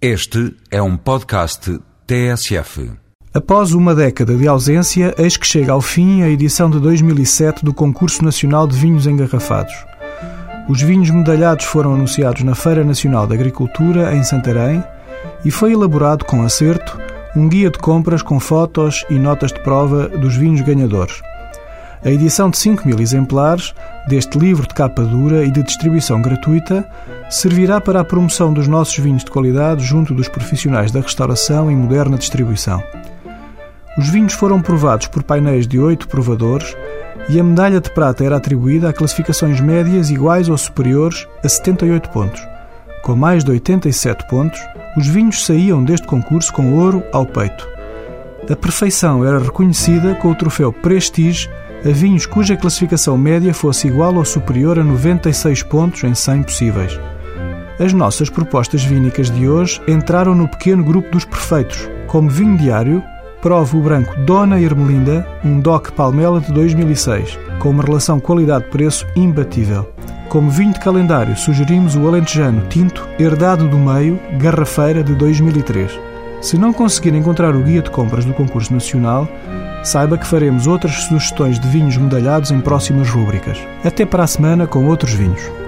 Este é um podcast TSF. Após uma década de ausência, eis que chega ao fim a edição de 2007 do Concurso Nacional de Vinhos Engarrafados. Os vinhos medalhados foram anunciados na Feira Nacional da Agricultura, em Santarém, e foi elaborado com acerto um guia de compras com fotos e notas de prova dos vinhos ganhadores. A edição de 5 mil exemplares deste livro de capa dura e de distribuição gratuita servirá para a promoção dos nossos vinhos de qualidade junto dos profissionais da restauração e moderna distribuição. Os vinhos foram provados por painéis de oito provadores e a medalha de prata era atribuída a classificações médias iguais ou superiores a 78 pontos. Com mais de 87 pontos, os vinhos saíam deste concurso com ouro ao peito. A perfeição era reconhecida com o troféu Prestige a vinhos cuja classificação média fosse igual ou superior a 96 pontos em 100 possíveis. As nossas propostas vínicas de hoje entraram no pequeno grupo dos perfeitos. Como vinho diário, prova o branco Dona Ermelinda, um DOC Palmela de 2006, com uma relação qualidade-preço imbatível. Como vinho de calendário, sugerimos o Alentejano Tinto, herdado do meio, Garrafeira de 2003. Se não conseguir encontrar o guia de compras do concurso nacional, saiba que faremos outras sugestões de vinhos medalhados em próximas rúbricas. Até para a semana com outros vinhos.